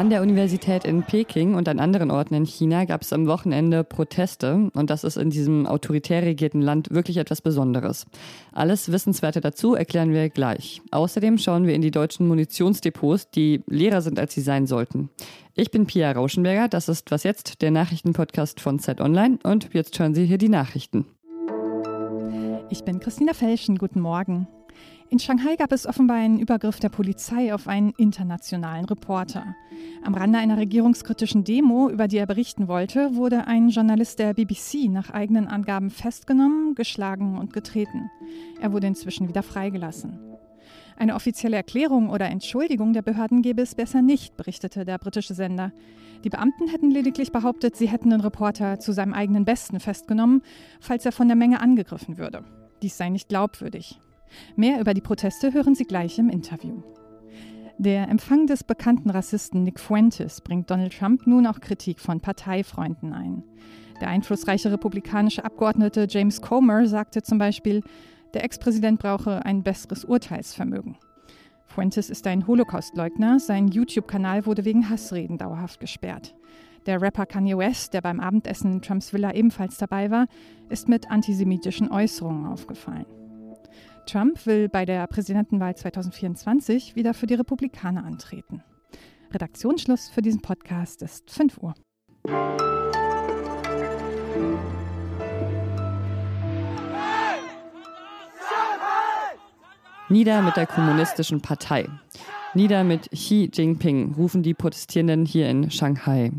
An der Universität in Peking und an anderen Orten in China gab es am Wochenende Proteste und das ist in diesem autoritär regierten Land wirklich etwas Besonderes. Alles Wissenswerte dazu erklären wir gleich. Außerdem schauen wir in die deutschen Munitionsdepots, die leerer sind, als sie sein sollten. Ich bin Pia Rauschenberger, das ist Was jetzt, der Nachrichtenpodcast von Zeit Online und jetzt hören Sie hier die Nachrichten. Ich bin Christina Felschen, guten Morgen. In Shanghai gab es offenbar einen Übergriff der Polizei auf einen internationalen Reporter. Am Rande einer regierungskritischen Demo, über die er berichten wollte, wurde ein Journalist der BBC nach eigenen Angaben festgenommen, geschlagen und getreten. Er wurde inzwischen wieder freigelassen. Eine offizielle Erklärung oder Entschuldigung der Behörden gäbe es besser nicht, berichtete der britische Sender. Die Beamten hätten lediglich behauptet, sie hätten den Reporter zu seinem eigenen Besten festgenommen, falls er von der Menge angegriffen würde. Dies sei nicht glaubwürdig. Mehr über die Proteste hören Sie gleich im Interview. Der Empfang des bekannten Rassisten Nick Fuentes bringt Donald Trump nun auch Kritik von Parteifreunden ein. Der einflussreiche republikanische Abgeordnete James Comer sagte zum Beispiel, der Ex-Präsident brauche ein besseres Urteilsvermögen. Fuentes ist ein Holocaust-Leugner, sein YouTube-Kanal wurde wegen Hassreden dauerhaft gesperrt. Der Rapper Kanye West, der beim Abendessen in Trumps Villa ebenfalls dabei war, ist mit antisemitischen Äußerungen aufgefallen. Trump will bei der Präsidentenwahl 2024 wieder für die Republikaner antreten. Redaktionsschluss für diesen Podcast ist 5 Uhr. Nieder mit der kommunistischen Partei. Nieder mit Xi Jinping rufen die Protestierenden hier in Shanghai.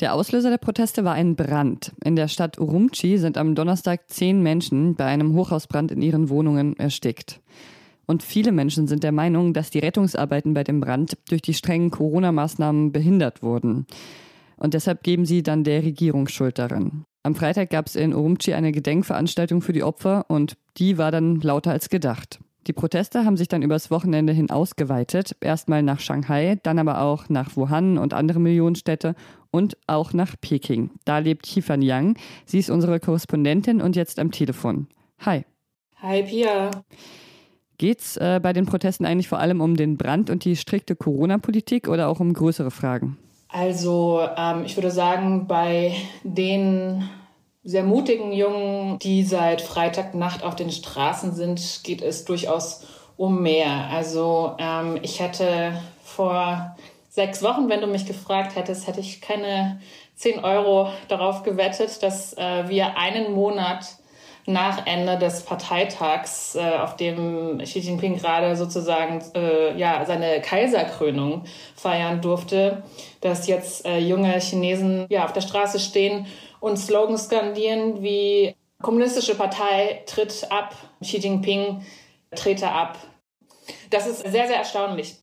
Der Auslöser der Proteste war ein Brand. In der Stadt Urumqi sind am Donnerstag zehn Menschen bei einem Hochhausbrand in ihren Wohnungen erstickt. Und viele Menschen sind der Meinung, dass die Rettungsarbeiten bei dem Brand durch die strengen Corona-Maßnahmen behindert wurden. Und deshalb geben sie dann der Regierung Schuld darin. Am Freitag gab es in Urumqi eine Gedenkveranstaltung für die Opfer und die war dann lauter als gedacht. Die Proteste haben sich dann übers Wochenende hin ausgeweitet. Erstmal nach Shanghai, dann aber auch nach Wuhan und andere Millionenstädte und auch nach Peking. Da lebt Qifan Yang. Sie ist unsere Korrespondentin und jetzt am Telefon. Hi. Hi, Pia. Geht's äh, bei den Protesten eigentlich vor allem um den Brand und die strikte Corona-Politik oder auch um größere Fragen? Also, ähm, ich würde sagen, bei den sehr mutigen Jungen, die seit Freitagnacht auf den Straßen sind, geht es durchaus um mehr. Also ähm, ich hätte vor sechs Wochen, wenn du mich gefragt hättest, hätte ich keine 10 Euro darauf gewettet, dass äh, wir einen Monat nach Ende des Parteitags, äh, auf dem Xi Jinping gerade sozusagen äh, ja, seine Kaiserkrönung feiern durfte, dass jetzt äh, junge Chinesen ja, auf der Straße stehen und Slogans skandieren wie Kommunistische Partei tritt ab, Xi Jinping trete ab. Das ist sehr, sehr erstaunlich.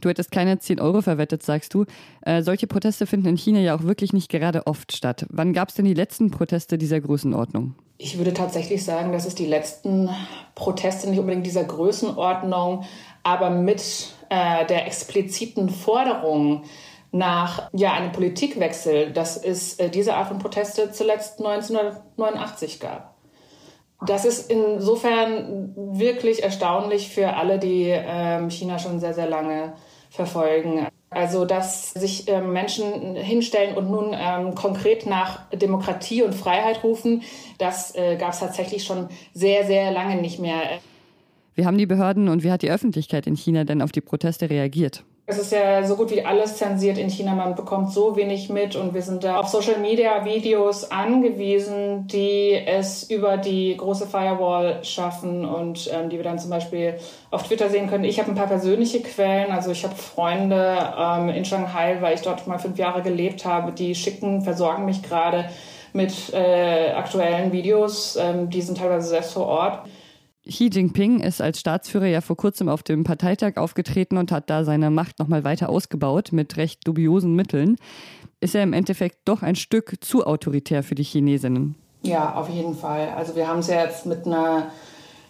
Du hättest keine 10 Euro verwettet, sagst du. Äh, solche Proteste finden in China ja auch wirklich nicht gerade oft statt. Wann gab es denn die letzten Proteste dieser Größenordnung? Ich würde tatsächlich sagen, dass es die letzten Proteste nicht unbedingt dieser Größenordnung, aber mit äh, der expliziten Forderung nach ja, einem Politikwechsel, dass es äh, diese Art von Proteste zuletzt 1989 gab. Das ist insofern wirklich erstaunlich für alle, die ähm, China schon sehr, sehr lange verfolgen. Also, dass sich ähm, Menschen hinstellen und nun ähm, konkret nach Demokratie und Freiheit rufen, das äh, gab es tatsächlich schon sehr, sehr lange nicht mehr. Wie haben die Behörden und wie hat die Öffentlichkeit in China denn auf die Proteste reagiert? Es ist ja so gut wie alles zensiert in China. Man bekommt so wenig mit und wir sind da auf Social Media Videos angewiesen, die es über die große Firewall schaffen und ähm, die wir dann zum Beispiel auf Twitter sehen können. Ich habe ein paar persönliche Quellen. Also ich habe Freunde ähm, in Shanghai, weil ich dort mal fünf Jahre gelebt habe. Die schicken, versorgen mich gerade mit äh, aktuellen Videos. Ähm, die sind teilweise selbst vor Ort. Xi Jinping ist als Staatsführer ja vor kurzem auf dem Parteitag aufgetreten und hat da seine Macht nochmal weiter ausgebaut mit recht dubiosen Mitteln. Ist er im Endeffekt doch ein Stück zu autoritär für die Chinesinnen? Ja, auf jeden Fall. Also wir haben es ja jetzt mit einer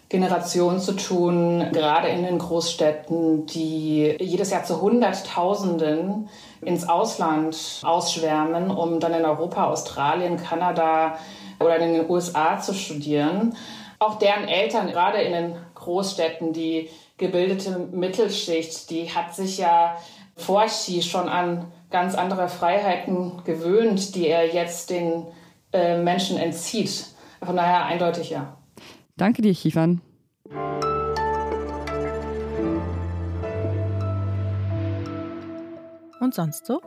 Generation zu tun, gerade in den Großstädten, die jedes Jahr zu Hunderttausenden ins Ausland ausschwärmen, um dann in Europa, Australien, Kanada oder in den USA zu studieren auch deren Eltern, gerade in den Großstädten, die gebildete Mittelschicht, die hat sich ja vor Xi schon an ganz andere Freiheiten gewöhnt, die er jetzt den äh, Menschen entzieht. Von daher eindeutig ja. Danke dir, Chiefan. Und sonst so?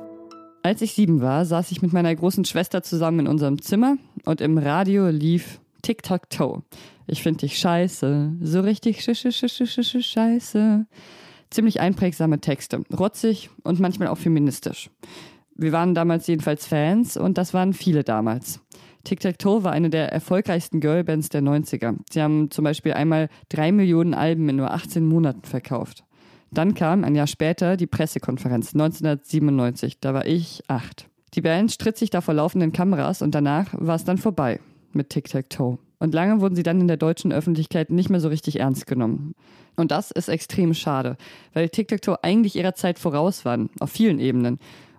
Als ich sieben war, saß ich mit meiner großen Schwester zusammen in unserem Zimmer und im Radio lief Tic-Tac-Toe. Ich finde dich scheiße, so richtig sch sch sch sch sch scheiße. Ziemlich einprägsame Texte, rotzig und manchmal auch feministisch. Wir waren damals jedenfalls Fans und das waren viele damals. Tic-Tac-Toe war eine der erfolgreichsten Girlbands der 90er. Sie haben zum Beispiel einmal drei Millionen Alben in nur 18 Monaten verkauft. Dann kam ein Jahr später die Pressekonferenz 1997. Da war ich acht. Die Band stritt sich da vor laufenden Kameras und danach war es dann vorbei mit Tic-Tac-Toe. Und lange wurden sie dann in der deutschen Öffentlichkeit nicht mehr so richtig ernst genommen. Und das ist extrem schade, weil Tic-Tac-Toe eigentlich ihrer Zeit voraus waren, auf vielen Ebenen.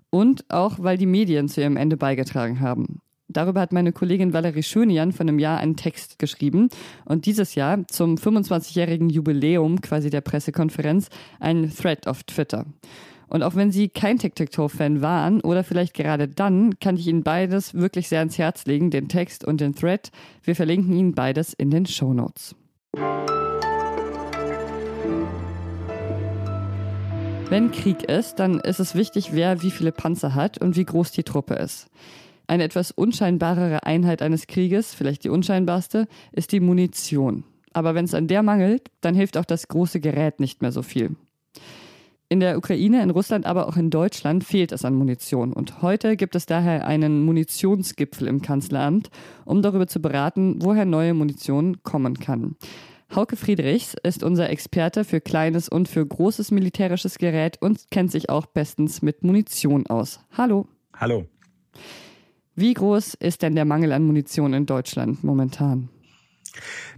Und auch, weil die Medien zu ihrem Ende beigetragen haben. Darüber hat meine Kollegin Valerie Schönian vor einem Jahr einen Text geschrieben und dieses Jahr zum 25-jährigen Jubiläum quasi der Pressekonferenz einen Thread auf Twitter. Und auch wenn Sie kein Tic-Tac-Toe-Fan waren oder vielleicht gerade dann, kann ich Ihnen beides wirklich sehr ans Herz legen, den Text und den Thread. Wir verlinken Ihnen beides in den Show Notes. Wenn Krieg ist, dann ist es wichtig, wer wie viele Panzer hat und wie groß die Truppe ist. Eine etwas unscheinbarere Einheit eines Krieges, vielleicht die unscheinbarste, ist die Munition. Aber wenn es an der mangelt, dann hilft auch das große Gerät nicht mehr so viel. In der Ukraine, in Russland, aber auch in Deutschland fehlt es an Munition. Und heute gibt es daher einen Munitionsgipfel im Kanzleramt, um darüber zu beraten, woher neue Munition kommen kann. Hauke Friedrichs ist unser Experte für kleines und für großes militärisches Gerät und kennt sich auch bestens mit Munition aus. Hallo. Hallo. Wie groß ist denn der Mangel an Munition in Deutschland momentan?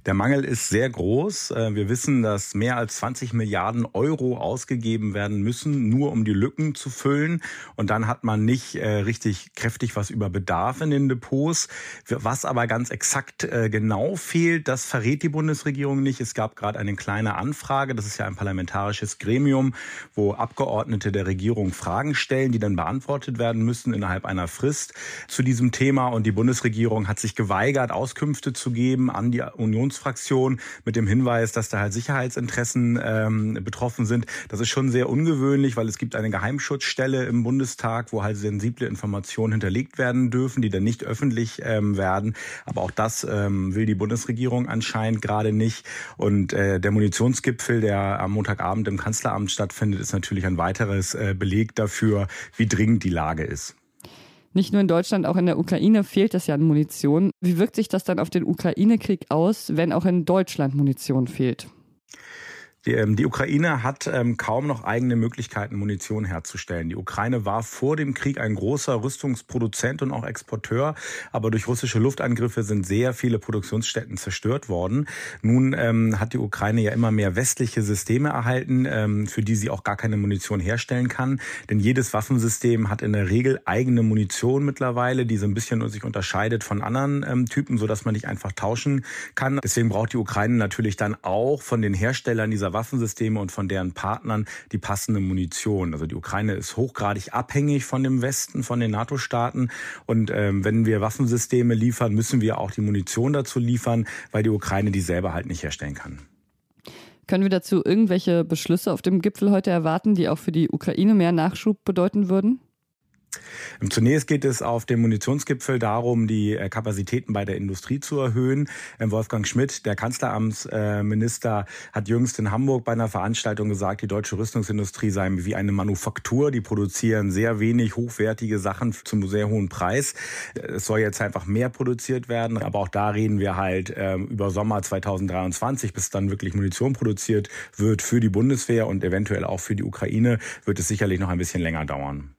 Der Mangel ist sehr groß. Äh, wir wissen, dass mehr als 20 Milliarden Euro ausgegeben werden müssen, nur um die Lücken zu füllen. Und dann hat man nicht äh, richtig kräftig was über Bedarf in den Depots. Was aber ganz exakt äh, genau fehlt, das verrät die Bundesregierung nicht. Es gab gerade eine kleine Anfrage. Das ist ja ein parlamentarisches Gremium, wo Abgeordnete der Regierung Fragen stellen, die dann beantwortet werden müssen innerhalb einer Frist zu diesem Thema. Und die Bundesregierung hat sich geweigert, Auskünfte zu geben an die Unionsfraktion mit dem Hinweis, dass da halt Sicherheitsinteressen ähm, betroffen sind. Das ist schon sehr ungewöhnlich, weil es gibt eine Geheimschutzstelle im Bundestag, wo halt sensible Informationen hinterlegt werden dürfen, die dann nicht öffentlich ähm, werden. Aber auch das ähm, will die Bundesregierung anscheinend gerade nicht. Und äh, der Munitionsgipfel, der am Montagabend im Kanzleramt stattfindet, ist natürlich ein weiteres äh, Beleg dafür, wie dringend die Lage ist. Nicht nur in Deutschland, auch in der Ukraine fehlt es ja an Munition. Wie wirkt sich das dann auf den Ukraine-Krieg aus, wenn auch in Deutschland Munition fehlt? Die, ähm, die Ukraine hat ähm, kaum noch eigene Möglichkeiten, Munition herzustellen. Die Ukraine war vor dem Krieg ein großer Rüstungsproduzent und auch Exporteur, aber durch russische Luftangriffe sind sehr viele Produktionsstätten zerstört worden. Nun ähm, hat die Ukraine ja immer mehr westliche Systeme erhalten, ähm, für die sie auch gar keine Munition herstellen kann. Denn jedes Waffensystem hat in der Regel eigene Munition mittlerweile, die so ein bisschen sich unterscheidet von anderen ähm, Typen, sodass man nicht einfach tauschen kann. Deswegen braucht die Ukraine natürlich dann auch von den Herstellern dieser Waffensysteme und von deren Partnern die passende Munition. Also die Ukraine ist hochgradig abhängig von dem Westen, von den NATO-Staaten. Und ähm, wenn wir Waffensysteme liefern, müssen wir auch die Munition dazu liefern, weil die Ukraine die selber halt nicht herstellen kann. Können wir dazu irgendwelche Beschlüsse auf dem Gipfel heute erwarten, die auch für die Ukraine mehr Nachschub bedeuten würden? Zunächst geht es auf dem Munitionsgipfel darum, die äh, Kapazitäten bei der Industrie zu erhöhen. Ähm, Wolfgang Schmidt, der Kanzleramtsminister, hat jüngst in Hamburg bei einer Veranstaltung gesagt, die deutsche Rüstungsindustrie sei wie eine Manufaktur. Die produzieren sehr wenig hochwertige Sachen zum sehr hohen Preis. Es soll jetzt einfach mehr produziert werden. Aber auch da reden wir halt ähm, über Sommer 2023, bis dann wirklich Munition produziert wird für die Bundeswehr und eventuell auch für die Ukraine, wird es sicherlich noch ein bisschen länger dauern.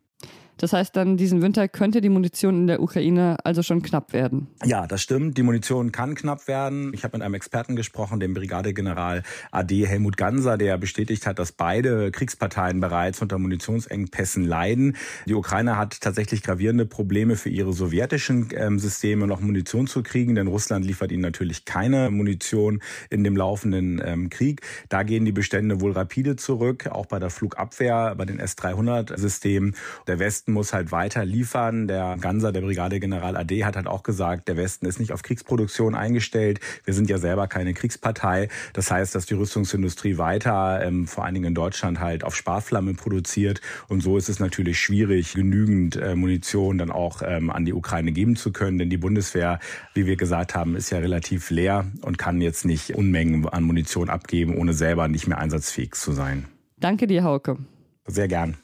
Das heißt dann, diesen Winter könnte die Munition in der Ukraine also schon knapp werden. Ja, das stimmt. Die Munition kann knapp werden. Ich habe mit einem Experten gesprochen, dem Brigadegeneral AD Helmut Ganser, der bestätigt hat, dass beide Kriegsparteien bereits unter Munitionsengpässen leiden. Die Ukraine hat tatsächlich gravierende Probleme für ihre sowjetischen ähm, Systeme noch Munition zu kriegen, denn Russland liefert ihnen natürlich keine Munition in dem laufenden ähm, Krieg. Da gehen die Bestände wohl rapide zurück, auch bei der Flugabwehr, bei den S-300-Systemen. Der Westen muss halt weiter liefern. Der Ganser, der Brigadegeneral AD, hat halt auch gesagt, der Westen ist nicht auf Kriegsproduktion eingestellt. Wir sind ja selber keine Kriegspartei. Das heißt, dass die Rüstungsindustrie weiter, ähm, vor allen Dingen in Deutschland, halt auf Sparflamme produziert. Und so ist es natürlich schwierig, genügend äh, Munition dann auch ähm, an die Ukraine geben zu können. Denn die Bundeswehr, wie wir gesagt haben, ist ja relativ leer und kann jetzt nicht Unmengen an Munition abgeben, ohne selber nicht mehr einsatzfähig zu sein. Danke dir, Hauke. Sehr gern.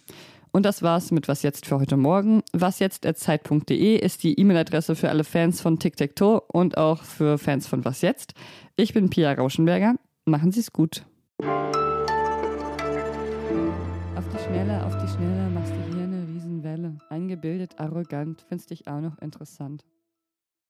Und das war's mit Was jetzt für heute Morgen. Wasjetzt.zeit.de ist die E-Mail-Adresse für alle Fans von Tic Tac Toe und auch für Fans von Was jetzt. Ich bin Pia Rauschenberger. Machen Sie's gut. Auf die Schnelle, auf die Schnelle machst du hier eine Riesenwelle. Eingebildet, arrogant, findest dich auch noch interessant.